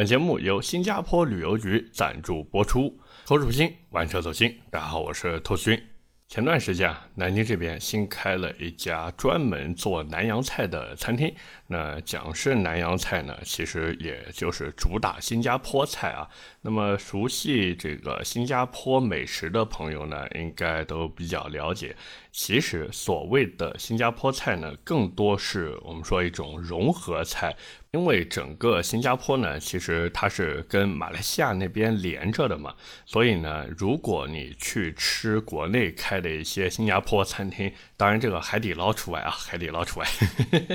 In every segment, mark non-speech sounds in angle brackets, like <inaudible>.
本节目由新加坡旅游局赞助播出。口属心，玩车走心。大家好，我是兔勋。前段时间啊，南京这边新开了一家专门做南洋菜的餐厅。那讲是南洋菜呢，其实也就是主打新加坡菜啊。那么熟悉这个新加坡美食的朋友呢，应该都比较了解。其实所谓的新加坡菜呢，更多是我们说一种融合菜。因为整个新加坡呢，其实它是跟马来西亚那边连着的嘛，所以呢，如果你去吃国内开的一些新加坡餐厅，当然这个海底捞除外啊，海底捞除外，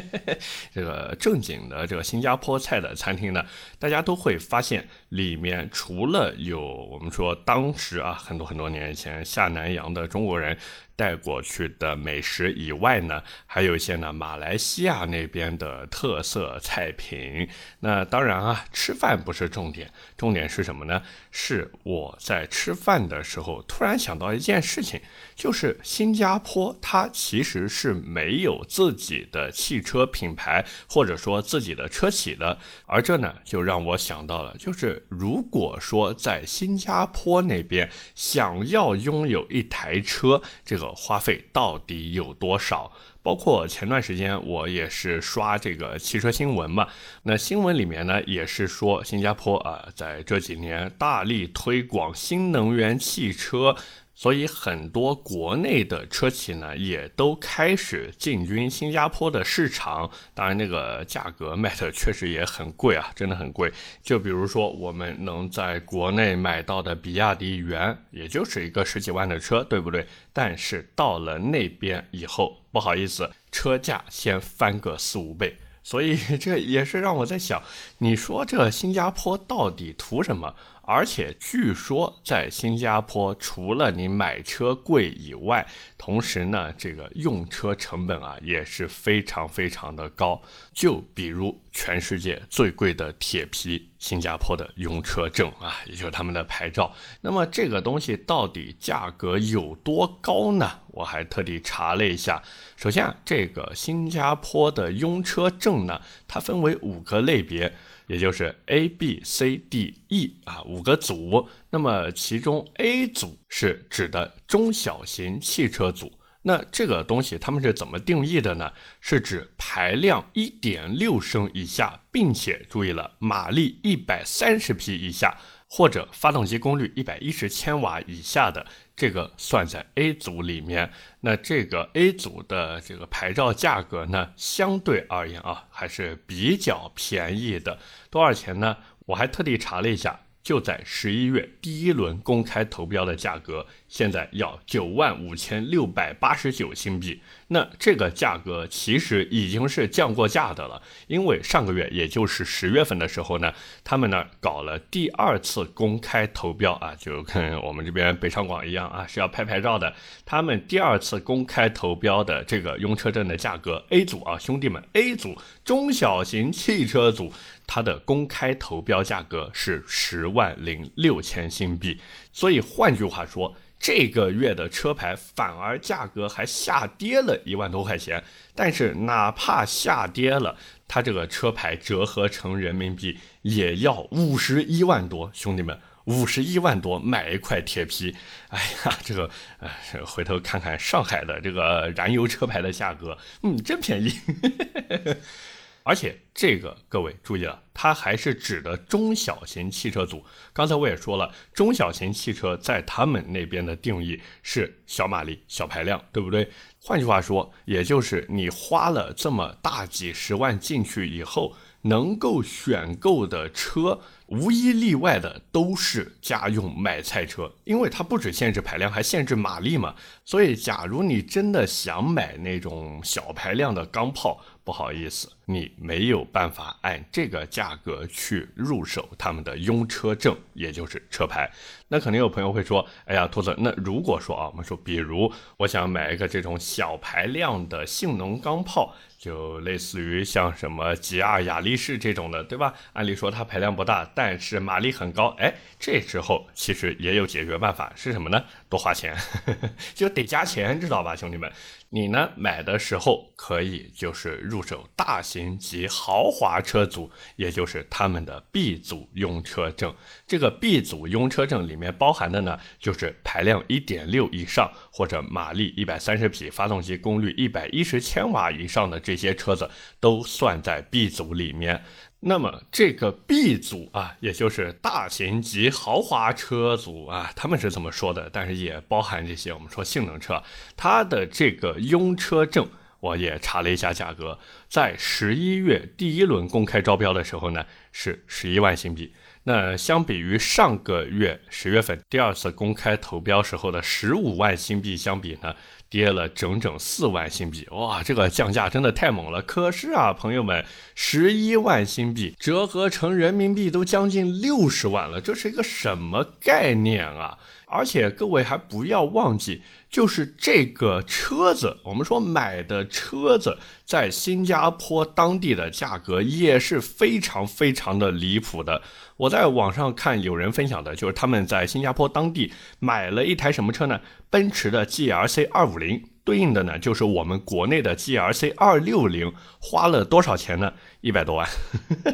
<laughs> 这个正经的这个新加坡菜的餐厅呢，大家都会发现里面除了有我们说当时啊很多很多年以前下南洋的中国人。带过去的美食以外呢，还有一些呢马来西亚那边的特色菜品。那当然啊，吃饭不是重点，重点是什么呢？是我在吃饭的时候突然想到一件事情，就是新加坡它其实是没有自己的汽车品牌或者说自己的车企的。而这呢，就让我想到了，就是如果说在新加坡那边想要拥有一台车，这个。花费到底有多少？包括前段时间我也是刷这个汽车新闻嘛，那新闻里面呢也是说新加坡啊在这几年大力推广新能源汽车。所以很多国内的车企呢，也都开始进军新加坡的市场。当然，那个价格卖的确实也很贵啊，真的很贵。就比如说，我们能在国内买到的比亚迪元，也就是一个十几万的车，对不对？但是到了那边以后，不好意思，车价先翻个四五倍。所以这也是让我在想，你说这新加坡到底图什么？而且据说，在新加坡，除了你买车贵以外，同时呢，这个用车成本啊也是非常非常的高。就比如全世界最贵的铁皮，新加坡的用车证啊，也就是他们的牌照。那么这个东西到底价格有多高呢？我还特地查了一下。首先啊，这个新加坡的用车证呢，它分为五个类别。也就是 A、B、C、D、E 啊五个组，那么其中 A 组是指的中小型汽车组，那这个东西他们是怎么定义的呢？是指排量一点六升以下，并且注意了马力一百三十匹以下。或者发动机功率一百一十千瓦以下的这个算在 A 组里面，那这个 A 组的这个牌照价格呢，相对而言啊还是比较便宜的。多少钱呢？我还特地查了一下。就在十一月第一轮公开投标的价格，现在要九万五千六百八十九新币。那这个价格其实已经是降过价的了，因为上个月，也就是十月份的时候呢，他们呢搞了第二次公开投标啊，就跟我们这边北上广一样啊，是要拍牌照的。他们第二次公开投标的这个用车证的价格，A 组啊，兄弟们，A 组中小型汽车组。它的公开投标价格是十万零六千新币，所以换句话说，这个月的车牌反而价格还下跌了一万多块钱。但是哪怕下跌了，它这个车牌折合成人民币也要五十一万多，兄弟们，五十一万多买一块铁皮，哎呀，这个，呃，回头看看上海的这个燃油车牌的价格，嗯，真便宜。<laughs> 而且这个各位注意了，它还是指的中小型汽车组。刚才我也说了，中小型汽车在他们那边的定义是小马力、小排量，对不对？换句话说，也就是你花了这么大几十万进去以后，能够选购的车。无一例外的都是家用买菜车，因为它不只限制排量，还限制马力嘛。所以，假如你真的想买那种小排量的钢炮，不好意思，你没有办法按这个价格去入手他们的拥车证，也就是车牌。那肯定有朋友会说：“哎呀，兔子，那如果说啊，我们说，比如我想买一个这种小排量的性能钢炮。”就类似于像什么吉亚雅力士这种的，对吧？按理说它排量不大，但是马力很高。哎，这时候其实也有解决办法，是什么呢？多花钱，<laughs> 就得加钱，知道吧，兄弟们？你呢买的时候可以就是入手大型型及豪华车组，也就是他们的 B 组用车证。这个 B 组用车证里面包含的呢，就是排量1.6以上或者马力130匹、发动机功率110千瓦以上的这些车子都算在 B 组里面。那么这个 B 组啊，也就是大型及豪华车组啊，他们是这么说的，但是也包含这些我们说性能车，它的这个用车证，我也查了一下价格，在十一月第一轮公开招标的时候呢，是十一万新币。那相比于上个月十月份第二次公开投标时候的十五万新币相比呢？跌了整整四万新币，哇，这个降价真的太猛了。可是啊，朋友们，十一万新币折合成人民币都将近六十万了，这是一个什么概念啊？而且各位还不要忘记，就是这个车子，我们说买的车子，在新加坡当地的价格也是非常非常的离谱的。我在网上看有人分享的，就是他们在新加坡当地买了一台什么车呢？奔驰的 GLC 二五零，对应的呢就是我们国内的 GLC 二六零，花了多少钱呢？一百多万，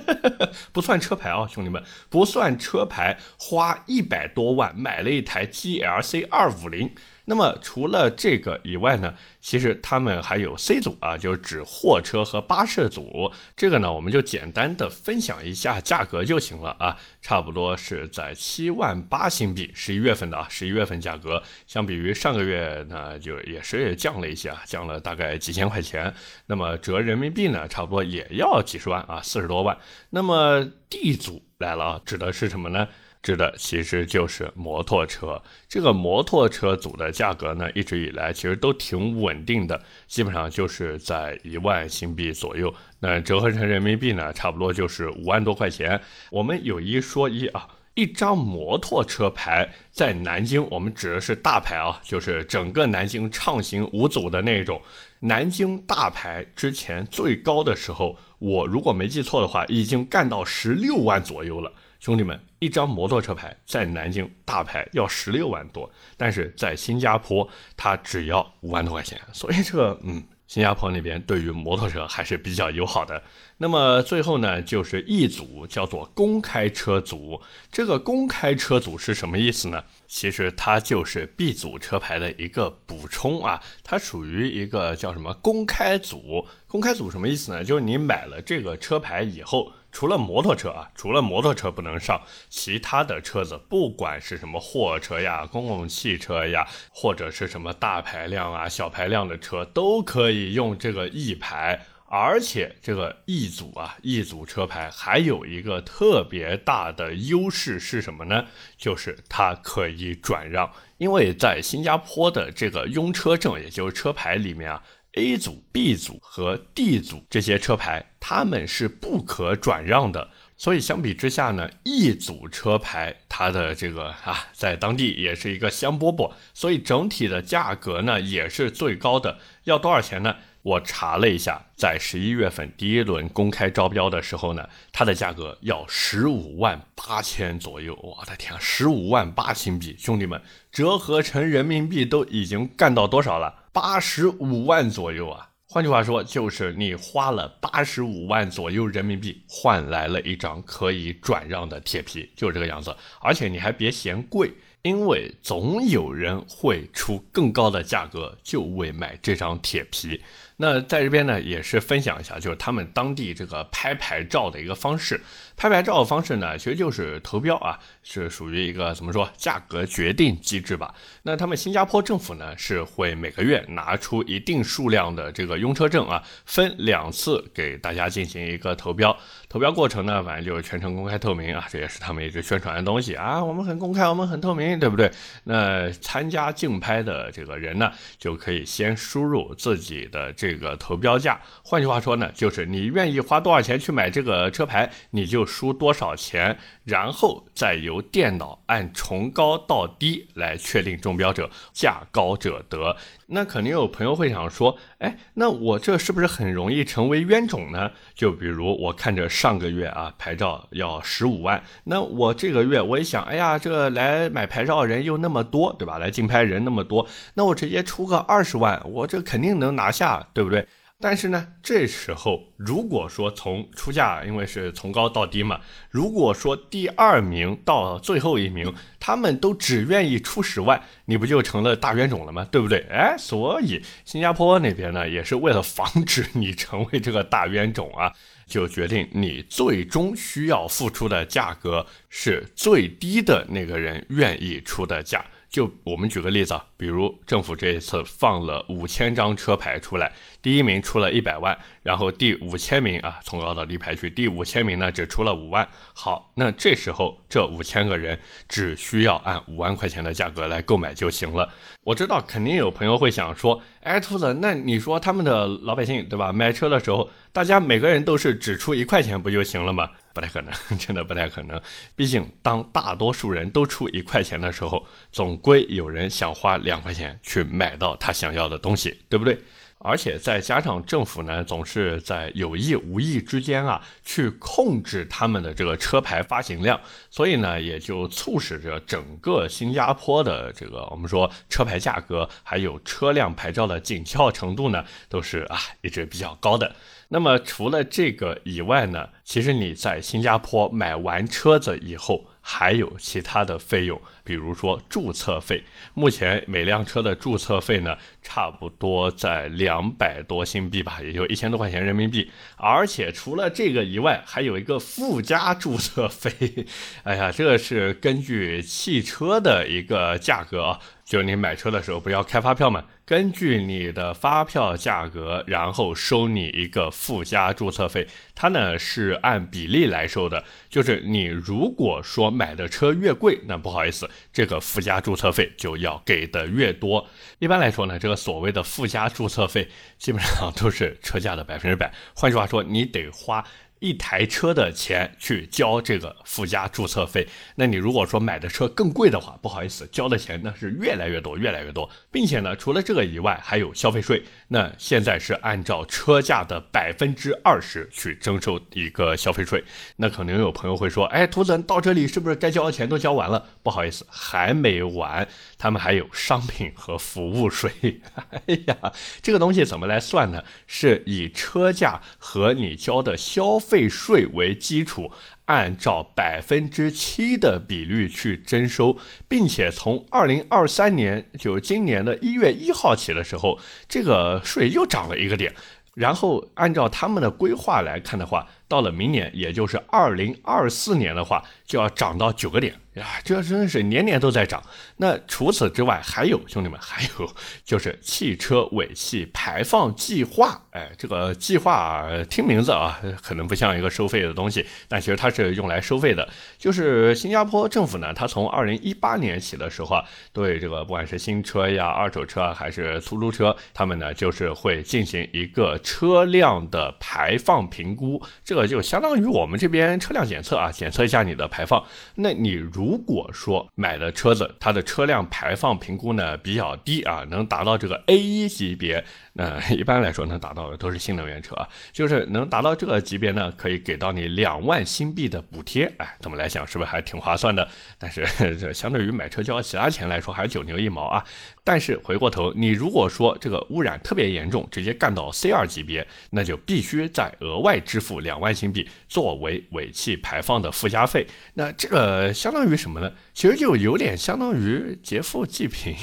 <laughs> 不算车牌啊，兄弟们，不算车牌，花一百多万买了一台 GLC 二五零。那么除了这个以外呢，其实他们还有 C 组啊，就是指货车和巴士组。这个呢，我们就简单的分享一下价格就行了啊，差不多是在七万八新币，十一月份的啊，十一月份价格，相比于上个月呢，就也是降了一些啊，降了大概几千块钱。那么折人民币呢，差不多也要几十万啊，四十多万。那么 D 组来了啊，指的是什么呢？指的其实就是摩托车，这个摩托车组的价格呢，一直以来其实都挺稳定的，基本上就是在一万新币左右。那折合成人民币呢，差不多就是五万多块钱。我们有一说一啊，一张摩托车牌在南京，我们指的是大牌啊，就是整个南京畅行无阻的那种。南京大牌之前最高的时候，我如果没记错的话，已经干到十六万左右了。兄弟们，一张摩托车牌在南京大牌要十六万多，但是在新加坡它只要五万多块钱，所以这个嗯，新加坡那边对于摩托车还是比较友好的。那么最后呢，就是一组叫做公开车组，这个公开车组是什么意思呢？其实它就是 B 组车牌的一个补充啊，它属于一个叫什么公开组？公开组什么意思呢？就是你买了这个车牌以后。除了摩托车啊，除了摩托车不能上，其他的车子，不管是什么货车呀、公共汽车呀，或者是什么大排量啊、小排量的车，都可以用这个 E 牌。而且这个 E 组啊，E 组车牌还有一个特别大的优势是什么呢？就是它可以转让，因为在新加坡的这个拥车证，也就是车牌里面啊。A 组、B 组和 D 组这些车牌，它们是不可转让的。所以相比之下呢，E 组车牌它的这个啊，在当地也是一个香饽饽，所以整体的价格呢也是最高的。要多少钱呢？我查了一下，在十一月份第一轮公开招标的时候呢，它的价格要十五万八千左右。我的天，十五万八新币，兄弟们，折合成人民币都已经干到多少了？八十五万左右啊！换句话说，就是你花了八十五万左右人民币，换来了一张可以转让的铁皮，就是这个样子。而且你还别嫌贵，因为总有人会出更高的价格，就为买这张铁皮。那在这边呢，也是分享一下，就是他们当地这个拍牌照的一个方式。拍牌照的方式呢，其实就是投标啊，是属于一个怎么说价格决定机制吧。那他们新加坡政府呢，是会每个月拿出一定数量的这个用车证啊，分两次给大家进行一个投标。投标过程呢，反正就是全程公开透明啊，这也是他们一直宣传的东西啊。我们很公开，我们很透明，对不对？那参加竞拍的这个人呢，就可以先输入自己的这这个投标价。换句话说呢，就是你愿意花多少钱去买这个车牌，你就。输多少钱，然后再由电脑按从高到低来确定中标者，价高者得。那肯定有朋友会想说，哎，那我这是不是很容易成为冤种呢？就比如我看着上个月啊牌照要十五万，那我这个月我一想，哎呀，这来买牌照人又那么多，对吧？来竞拍人那么多，那我直接出个二十万，我这肯定能拿下，对不对？但是呢，这时候如果说从出价，因为是从高到低嘛，如果说第二名到最后一名，他们都只愿意出十万，你不就成了大冤种了吗？对不对？哎，所以新加坡那边呢，也是为了防止 <laughs> 你成为这个大冤种啊，就决定你最终需要付出的价格是最低的那个人愿意出的价。就我们举个例子啊，比如政府这一次放了五千张车牌出来，第一名出了一百万，然后第五千名啊，从高到低排序，第五千名呢只出了五万。好，那这时候这五千个人只需要按五万块钱的价格来购买就行了。我知道肯定有朋友会想说，哎，兔子，那你说他们的老百姓对吧？买车的时候，大家每个人都是只出一块钱不就行了吗？不太可能，<laughs> 真的不太可能。毕竟，当大多数人都出一块钱的时候，总归有人想花两块钱去买到他想要的东西，对不对？而且再加上政府呢，总是在有意无意之间啊，去控制他们的这个车牌发行量，所以呢，也就促使着整个新加坡的这个我们说车牌价格，还有车辆牌照的紧俏程度呢，都是啊一直比较高的。那么除了这个以外呢，其实你在新加坡买完车子以后，还有其他的费用，比如说注册费。目前每辆车的注册费呢，差不多在两百多新币吧，也就一千多块钱人民币。而且除了这个以外，还有一个附加注册费。<laughs> 哎呀，这是根据汽车的一个价格啊。就是你买车的时候不要开发票嘛，根据你的发票价格，然后收你一个附加注册费，它呢是按比例来收的。就是你如果说买的车越贵，那不好意思，这个附加注册费就要给的越多。一般来说呢，这个所谓的附加注册费基本上都是车价的百分之百。换句话说，你得花。一台车的钱去交这个附加注册费，那你如果说买的车更贵的话，不好意思，交的钱那是越来越多，越来越多，并且呢，除了这个以外，还有消费税。那现在是按照车价的百分之二十去征收一个消费税。那可能有朋友会说，哎，图子到这里是不是该交的钱都交完了？不好意思，还没完，他们还有商品和服务税。<laughs> 哎呀，这个东西怎么来算呢？是以车价和你交的消费税为基础，按照百分之七的比率去征收，并且从二零二三年，就今年的一月一号起的时候，这个税又涨了一个点。然后按照他们的规划来看的话，到了明年，也就是二零二四年的话，就要涨到九个点。呀，这真是年年都在涨。那除此之外，还有兄弟们，还有就是汽车尾气排放计划。哎，这个计划听名字啊，可能不像一个收费的东西，但其实它是用来收费的。就是新加坡政府呢，它从二零一八年起的时候啊，对这个不管是新车呀、二手车还是出租车，他们呢就是会进行一个车辆的排放评估。这个就相当于我们这边车辆检测啊，检测一下你的排放。那你如果说买的车子，它的车辆排放评估呢比较低啊，能达到这个 A 一级别。呃一般来说能达到的都是新能源车啊，就是能达到这个级别呢，可以给到你两万新币的补贴，哎，这么来想是不是还挺划算的？但是这相对于买车交其他钱来说还是九牛一毛啊。但是回过头，你如果说这个污染特别严重，直接干到 C 二级别，那就必须再额外支付两万新币作为尾气排放的附加费。那这个相当于什么呢？其实就有点相当于劫富济贫，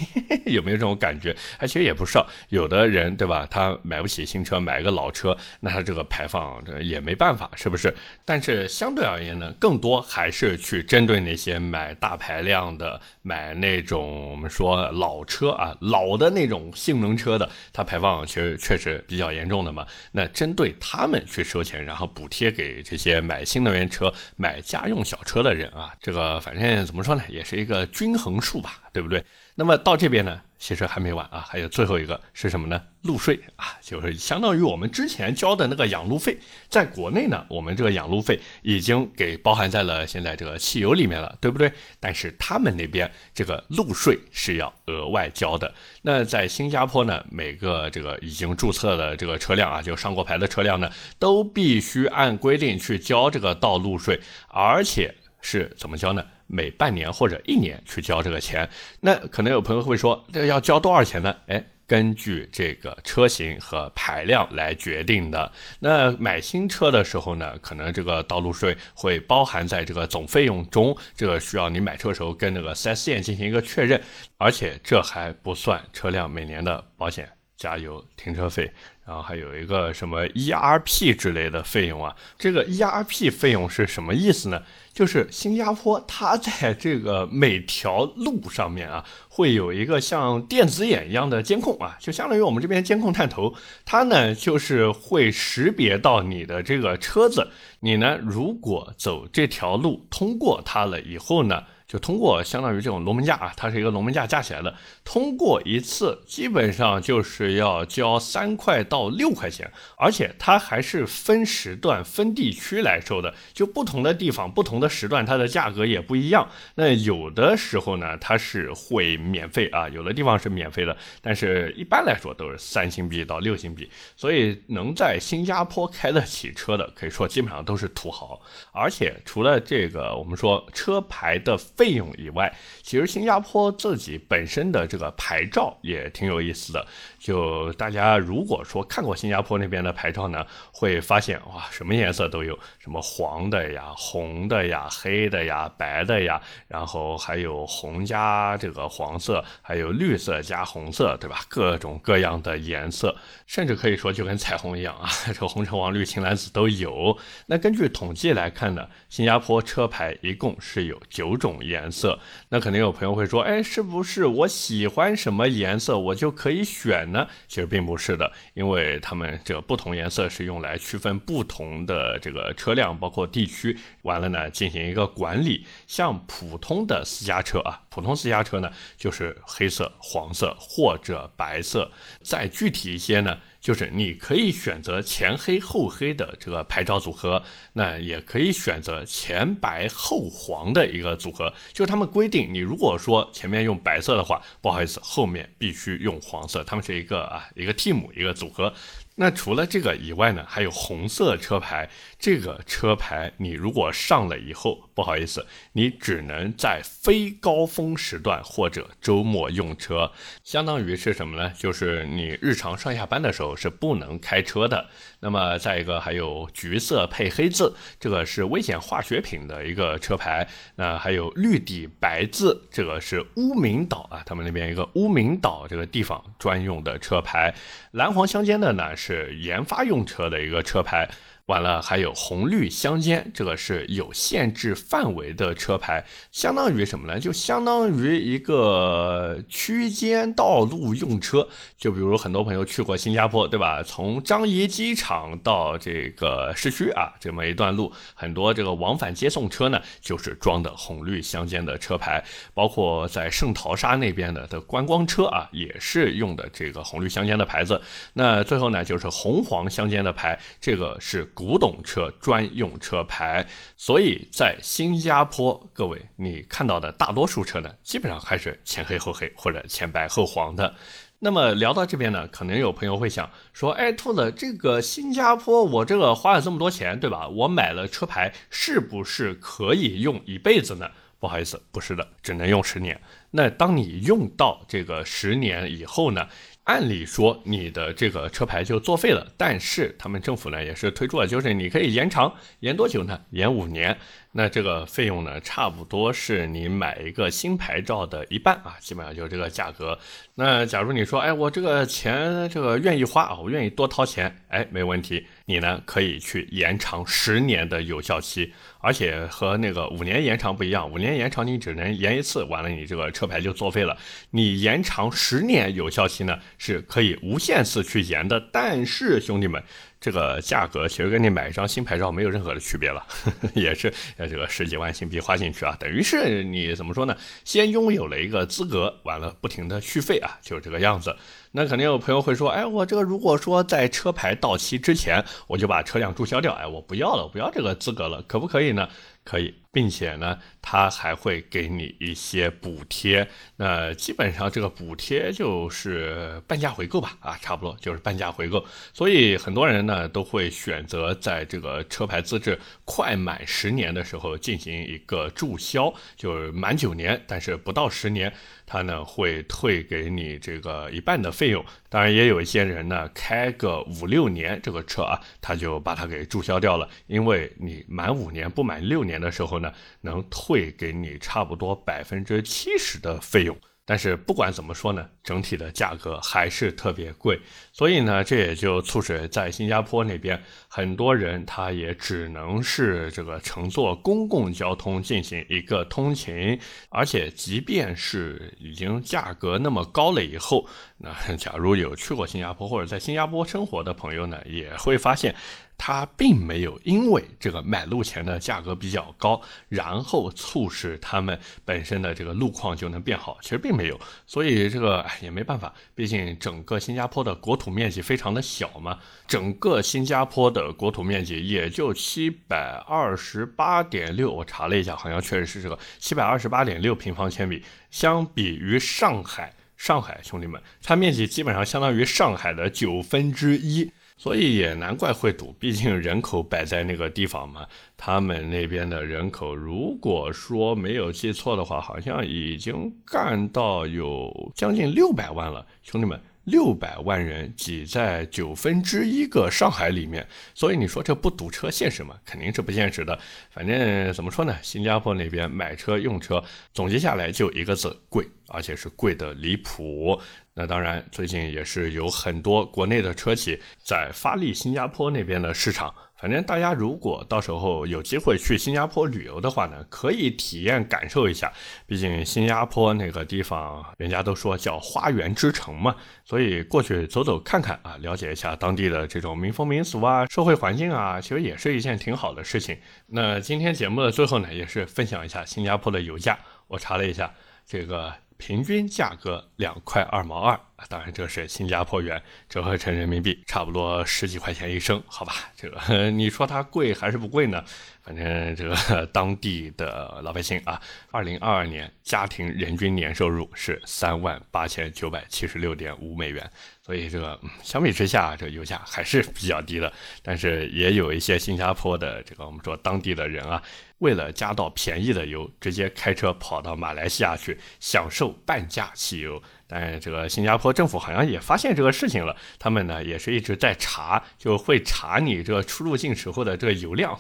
<laughs> 有没有这种感觉？哎，其实也不少，有的人。对吧？他买不起新车，买个老车，那他这个排放这也没办法，是不是？但是相对而言呢，更多还是去针对那些买大排量的、买那种我们说老车啊、老的那种性能车的，它排放其实确实比较严重的嘛。那针对他们去收钱，然后补贴给这些买新能源车、买家用小车的人啊，这个反正怎么说呢，也是一个均衡数吧，对不对？那么到这边呢？其实还没完啊，还有最后一个是什么呢？路税啊，就是相当于我们之前交的那个养路费，在国内呢，我们这个养路费已经给包含在了现在这个汽油里面了，对不对？但是他们那边这个路税是要额外交的。那在新加坡呢，每个这个已经注册的这个车辆啊，就上过牌的车辆呢，都必须按规定去交这个道路税，而且是怎么交呢？每半年或者一年去交这个钱，那可能有朋友会说，这要交多少钱呢？哎，根据这个车型和排量来决定的。那买新车的时候呢，可能这个道路税会包含在这个总费用中，这个需要你买车的时候跟那个 4S 店进行一个确认，而且这还不算车辆每年的保险、加油、停车费。然后还有一个什么 ERP 之类的费用啊？这个 ERP 费用是什么意思呢？就是新加坡它在这个每条路上面啊，会有一个像电子眼一样的监控啊，就相当于我们这边监控探头，它呢就是会识别到你的这个车子，你呢如果走这条路通过它了以后呢。就通过相当于这种龙门架啊，它是一个龙门架架起来的，通过一次基本上就是要交三块到六块钱，而且它还是分时段、分地区来收的，就不同的地方、不同的时段，它的价格也不一样。那有的时候呢，它是会免费啊，有的地方是免费的，但是一般来说都是三星币到六星币。所以能在新加坡开得起车的，可以说基本上都是土豪。而且除了这个，我们说车牌的。费用以外，其实新加坡自己本身的这个牌照也挺有意思的。就大家如果说看过新加坡那边的牌照呢，会发现哇，什么颜色都有，什么黄的呀、红的呀、黑的呀、白的呀，然后还有红加这个黄色，还有绿色加红色，对吧？各种各样的颜色，甚至可以说就跟彩虹一样啊，<laughs> 这个红橙黄绿青蓝紫都有。那根据统计来看呢，新加坡车牌一共是有九种。颜色，那肯定有朋友会说，哎，是不是我喜欢什么颜色，我就可以选呢？其实并不是的，因为他们这不同颜色是用来区分不同的这个车辆，包括地区，完了呢进行一个管理。像普通的私家车啊，普通私家车呢就是黑色、黄色或者白色，再具体一些呢。就是你可以选择前黑后黑的这个牌照组合，那也可以选择前白后黄的一个组合。就是他们规定，你如果说前面用白色的话，不好意思，后面必须用黄色。他们是一个啊一个 team 一个组合。那除了这个以外呢，还有红色车牌。这个车牌你如果上了以后，不好意思，你只能在非高峰时段或者周末用车。相当于是什么呢？就是你日常上下班的时候是不能开车的。那么再一个还有橘色配黑字，这个是危险化学品的一个车牌。那还有绿底白字，这个是乌名岛啊，他们那边一个乌名岛这个地方专用的车牌。蓝黄相间的呢是是研发用车的一个车牌。完了，还有红绿相间，这个是有限制范围的车牌，相当于什么呢？就相当于一个区间道路用车。就比如很多朋友去过新加坡，对吧？从樟宜机场到这个市区啊，这么一段路，很多这个往返接送车呢，就是装的红绿相间的车牌。包括在圣淘沙那边的的观光车啊，也是用的这个红绿相间的牌子。那最后呢，就是红黄相间的牌，这个是。古董车专用车牌，所以在新加坡，各位你看到的大多数车呢，基本上还是前黑后黑或者前白后黄的。那么聊到这边呢，可能有朋友会想说，哎，兔子，这个新加坡我这个花了这么多钱，对吧？我买了车牌，是不是可以用一辈子呢？不好意思，不是的，只能用十年。那当你用到这个十年以后呢？按理说你的这个车牌就作废了，但是他们政府呢也是推出了，就是你可以延长，延多久呢？延五年。那这个费用呢，差不多是你买一个新牌照的一半啊，基本上就是这个价格。那假如你说，哎，我这个钱这个愿意花啊，我愿意多掏钱，哎，没问题，你呢可以去延长十年的有效期，而且和那个五年延长不一样，五年延长你只能延一次，完了你这个车牌就作废了。你延长十年有效期呢，是可以无限次去延的。但是兄弟们。这个价格其实跟你买一张新牌照没有任何的区别了，呵 <laughs> 呵也是呃这个十几万新币花进去啊，等于是你怎么说呢？先拥有了一个资格，完了不停的续费啊，就这个样子。那肯定有朋友会说，哎，我这个如果说在车牌到期之前我就把车辆注销掉，哎，我不要了，我不要这个资格了，可不可以呢？可以，并且呢，他还会给你一些补贴。那基本上这个补贴就是半价回购吧，啊，差不多就是半价回购。所以很多人呢都会选择在这个车牌资质快满十年的时候进行一个注销，就是满九年，但是不到十年，他呢会退给你这个一半的费用。当然，也有一些人呢，开个五六年这个车啊，他就把它给注销掉了，因为你满五年不满六年的时候呢，能退给你差不多百分之七十的费用。但是不管怎么说呢，整体的价格还是特别贵，所以呢，这也就促使在新加坡那边很多人他也只能是这个乘坐公共交通进行一个通勤，而且即便是已经价格那么高了以后，那 <laughs> 假如有去过新加坡或者在新加坡生活的朋友呢，也会发现。它并没有因为这个买路钱的价格比较高，然后促使他们本身的这个路况就能变好，其实并没有。所以这个也没办法，毕竟整个新加坡的国土面积非常的小嘛，整个新加坡的国土面积也就七百二十八点六，我查了一下，好像确实是这个七百二十八点六平方千米，相比于上海，上海兄弟们，它面积基本上相当于上海的九分之一。所以也难怪会堵，毕竟人口摆在那个地方嘛。他们那边的人口，如果说没有记错的话，好像已经干到有将近六百万了，兄弟们。六百万人挤在九分之一个上海里面，所以你说这不堵车现实吗？肯定是不现实的。反正怎么说呢，新加坡那边买车用车总结下来就一个字贵，而且是贵的离谱。那当然，最近也是有很多国内的车企在发力新加坡那边的市场。反正大家如果到时候有机会去新加坡旅游的话呢，可以体验感受一下。毕竟新加坡那个地方，人家都说叫花园之城嘛，所以过去走走看看啊，了解一下当地的这种民风民俗啊、社会环境啊，其实也是一件挺好的事情。那今天节目的最后呢，也是分享一下新加坡的油价。我查了一下，这个平均价格两块二毛二。当然，这是新加坡元，折合成人民币差不多十几块钱一升，好吧？这个你说它贵还是不贵呢？反正这个当地的老百姓啊，二零二二年家庭人均年收入是三万八千九百七十六点五美元，所以这个相比之下，这个油价还是比较低的。但是也有一些新加坡的这个我们说当地的人啊，为了加到便宜的油，直接开车跑到马来西亚去享受半价汽油。但这个新加坡政府好像也发现这个事情了，他们呢也是一直在查，就会查你这个出入境时候的这个油量。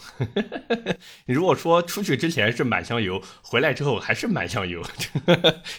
<laughs> 你如果说出去之前是满箱油，回来之后还是满箱油，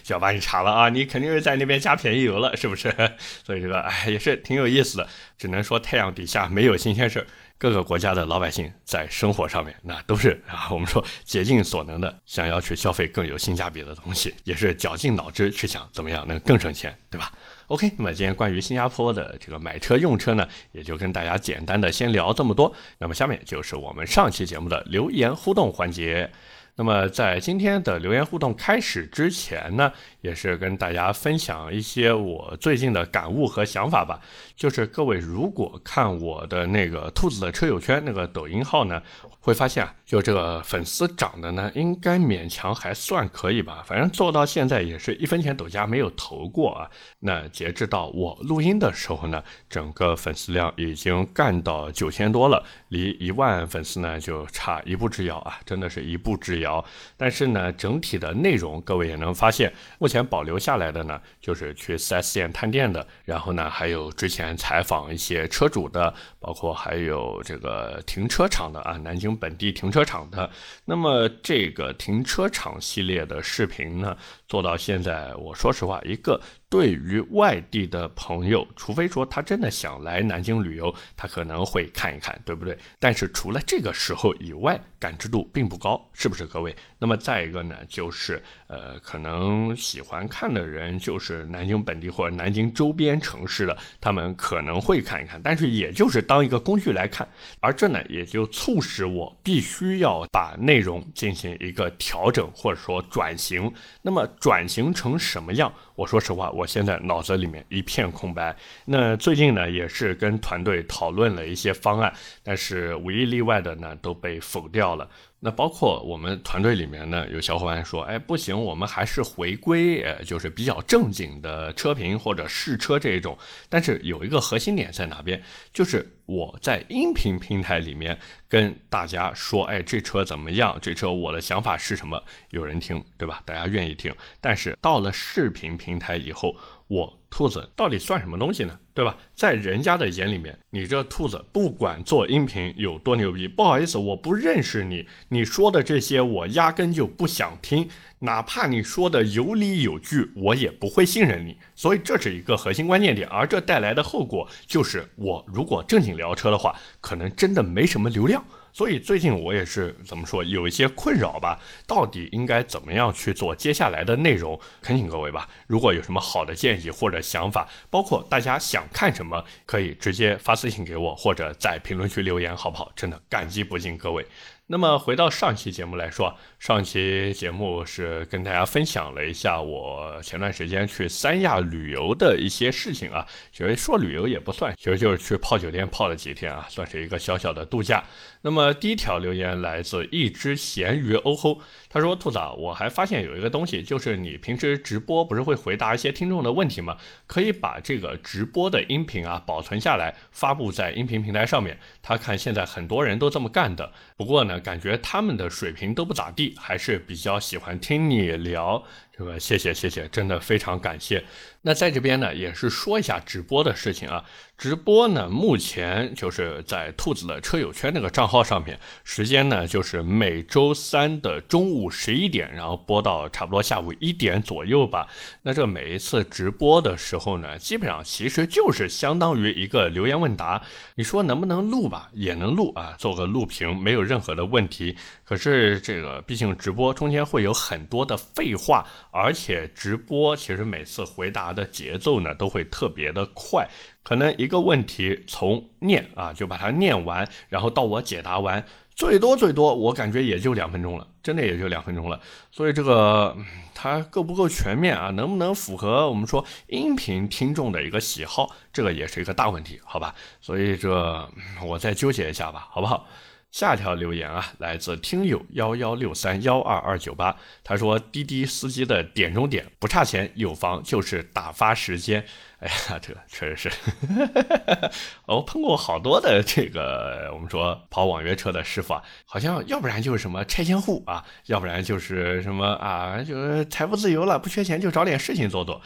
就要把你查了啊！你肯定是在那边加便宜油了，是不是？<laughs> 所以这个哎也是挺有意思的，只能说太阳底下没有新鲜事儿。各个国家的老百姓在生活上面，那都是啊，我们说竭尽所能的想要去消费更有性价比的东西，也是绞尽脑汁去想怎么样能更省钱，对吧？OK，那么今天关于新加坡的这个买车用车呢，也就跟大家简单的先聊这么多。那么下面就是我们上期节目的留言互动环节。那么在今天的留言互动开始之前呢，也是跟大家分享一些我最近的感悟和想法吧。就是各位如果看我的那个兔子的车友圈那个抖音号呢，会发现啊，就这个粉丝涨的呢，应该勉强还算可以吧。反正做到现在也是一分钱抖加没有投过啊。那截至到我录音的时候呢，整个粉丝量已经干到九千多了，离一万粉丝呢就差一步之遥啊，真的是一步之遥。但是呢，整体的内容各位也能发现，目前保留下来的呢，就是去 4S 店探店的，然后呢，还有之前。采访一些车主的，包括还有这个停车场的啊，南京本地停车场的。那么这个停车场系列的视频呢，做到现在，我说实话，一个对于外地的朋友，除非说他真的想来南京旅游，他可能会看一看，对不对？但是除了这个时候以外，感知度并不高，是不是各位？那么再一个呢，就是呃，可能喜欢看的人就是南京本地或者南京周边城市的，他们可能会看一看，但是也就是当一个工具来看，而这呢也就促使我必须要把内容进行一个调整或者说转型。那么转型成什么样？我说实话，我现在脑子里面一片空白。那最近呢，也是跟团队讨论了一些方案，但是无一例外的呢，都被否掉了。那包括我们团队里面呢，有小伙伴说，哎，不行，我们还是回归，呃，就是比较正经的车评或者试车这一种。但是有一个核心点在哪边，就是我在音频平台里面跟大家说，哎，这车怎么样？这车我的想法是什么？有人听，对吧？大家愿意听。但是到了视频平台以后，我。兔子到底算什么东西呢？对吧？在人家的眼里面，你这兔子不管做音频有多牛逼，不好意思，我不认识你，你说的这些我压根就不想听，哪怕你说的有理有据，我也不会信任你。所以这是一个核心关键点，而这带来的后果就是，我如果正经聊车的话，可能真的没什么流量。所以最近我也是怎么说，有一些困扰吧，到底应该怎么样去做接下来的内容？恳请各位吧，如果有什么好的建议或者想法，包括大家想看什么，可以直接发私信给我，或者在评论区留言，好不好？真的感激不尽各位。那么回到上期节目来说，上期节目是跟大家分享了一下我前段时间去三亚旅游的一些事情啊，其实说旅游也不算，其实就是去泡酒店泡了几天啊，算是一个小小的度假。那么第一条留言来自一只咸鱼欧吼，他说：“兔子，我还发现有一个东西，就是你平时直播不是会回答一些听众的问题吗？可以把这个直播的音频啊保存下来，发布在音频平台上面。他看现在很多人都这么干的，不过呢，感觉他们的水平都不咋地，还是比较喜欢听你聊。”这个谢谢谢谢，真的非常感谢。那在这边呢，也是说一下直播的事情啊。直播呢，目前就是在兔子的车友圈那个账号上面，时间呢就是每周三的中午十一点，然后播到差不多下午一点左右吧。那这每一次直播的时候呢，基本上其实就是相当于一个留言问答。你说能不能录吧？也能录啊，做个录屏没有任何的问题。可是这个毕竟直播中间会有很多的废话。而且直播其实每次回答的节奏呢都会特别的快，可能一个问题从念啊就把它念完，然后到我解答完，最多最多我感觉也就两分钟了，真的也就两分钟了。所以这个它够不够全面啊？能不能符合我们说音频听众的一个喜好？这个也是一个大问题，好吧？所以这我再纠结一下吧，好不好？下条留言啊，来自听友幺幺六三幺二二九八，他说滴滴司机的点中点不差钱，有房就是打发时间。哎呀，这个确实是，我 <laughs> 碰过好多的这个我们说跑网约车的师傅啊，好像要不然就是什么拆迁户啊，要不然就是什么啊，就是财富自由了，不缺钱就找点事情做做。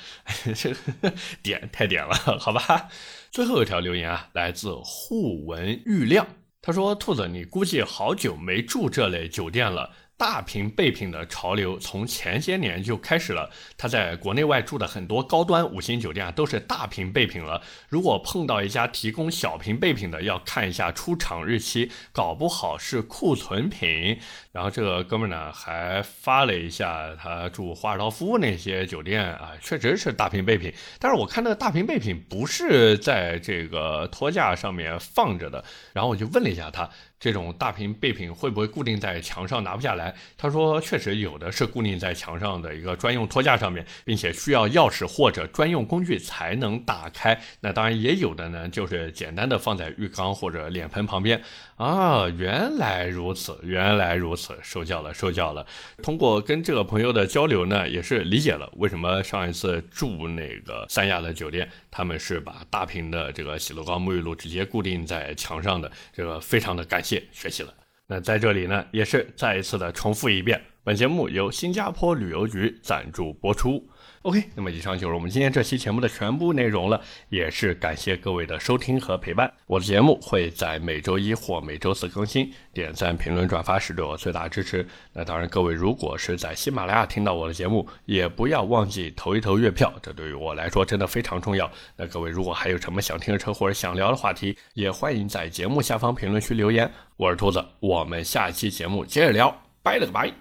这 <laughs> 点太点了，好吧。最后一条留言啊，来自互文玉亮。他说：“兔子，你估计好久没住这类酒店了。”大屏备品的潮流从前些年就开始了。他在国内外住的很多高端五星酒店啊，都是大屏备品了。如果碰到一家提供小屏备品的，要看一下出厂日期，搞不好是库存品。然后这个哥们呢，还发了一下他住华尔道夫那些酒店啊，确实是大屏备品。但是我看那个大屏备品不是在这个托架上面放着的。然后我就问了一下他。这种大屏备品会不会固定在墙上拿不下来？他说，确实有的是固定在墙上的一个专用托架上面，并且需要钥匙或者专用工具才能打开。那当然也有的呢，就是简单的放在浴缸或者脸盆旁边。啊，原来如此，原来如此，受教了，受教了。通过跟这个朋友的交流呢，也是理解了为什么上一次住那个三亚的酒店，他们是把大瓶的这个洗头膏、沐浴露直接固定在墙上的。这个非常的感谢，学习了。那在这里呢，也是再一次的重复一遍，本节目由新加坡旅游局赞助播出。OK，那么以上就是我们今天这期节目的全部内容了，也是感谢各位的收听和陪伴。我的节目会在每周一或每周四更新，点赞、评论、转发是对我最大支持。那当然，各位如果是在喜马拉雅听到我的节目，也不要忘记投一投月票，这对于我来说真的非常重要。那各位如果还有什么想听的车或者想聊的话题，也欢迎在节目下方评论区留言。我是兔子，我们下期节目接着聊，拜了个拜。